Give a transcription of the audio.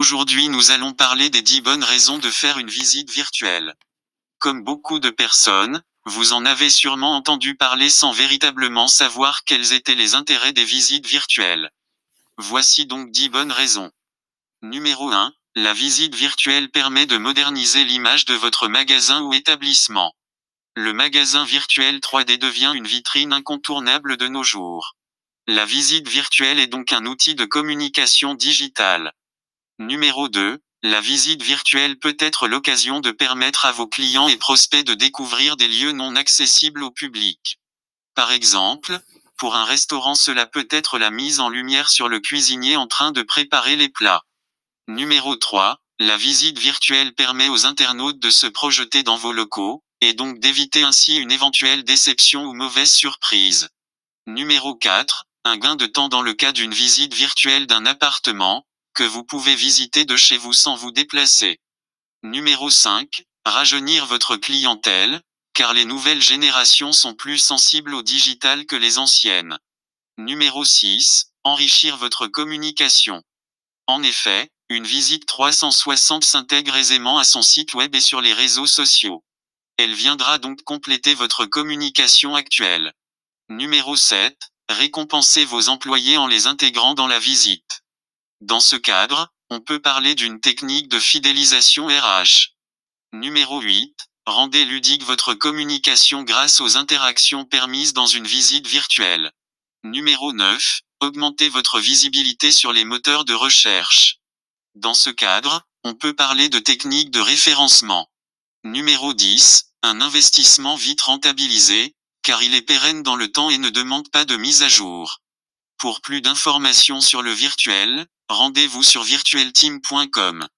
Aujourd'hui nous allons parler des 10 bonnes raisons de faire une visite virtuelle. Comme beaucoup de personnes, vous en avez sûrement entendu parler sans véritablement savoir quels étaient les intérêts des visites virtuelles. Voici donc 10 bonnes raisons. Numéro 1. La visite virtuelle permet de moderniser l'image de votre magasin ou établissement. Le magasin virtuel 3D devient une vitrine incontournable de nos jours. La visite virtuelle est donc un outil de communication digitale. Numéro 2. La visite virtuelle peut être l'occasion de permettre à vos clients et prospects de découvrir des lieux non accessibles au public. Par exemple, pour un restaurant cela peut être la mise en lumière sur le cuisinier en train de préparer les plats. Numéro 3. La visite virtuelle permet aux internautes de se projeter dans vos locaux, et donc d'éviter ainsi une éventuelle déception ou mauvaise surprise. Numéro 4. Un gain de temps dans le cas d'une visite virtuelle d'un appartement, que vous pouvez visiter de chez vous sans vous déplacer. Numéro 5. Rajeunir votre clientèle, car les nouvelles générations sont plus sensibles au digital que les anciennes. Numéro 6. Enrichir votre communication. En effet, une visite 360 s'intègre aisément à son site web et sur les réseaux sociaux. Elle viendra donc compléter votre communication actuelle. Numéro 7. Récompenser vos employés en les intégrant dans la visite. Dans ce cadre, on peut parler d'une technique de fidélisation RH. Numéro 8. Rendez ludique votre communication grâce aux interactions permises dans une visite virtuelle. Numéro 9. Augmentez votre visibilité sur les moteurs de recherche. Dans ce cadre, on peut parler de technique de référencement. Numéro 10. Un investissement vite rentabilisé, car il est pérenne dans le temps et ne demande pas de mise à jour. Pour plus d'informations sur le virtuel, rendez-vous sur virtuelteam.com.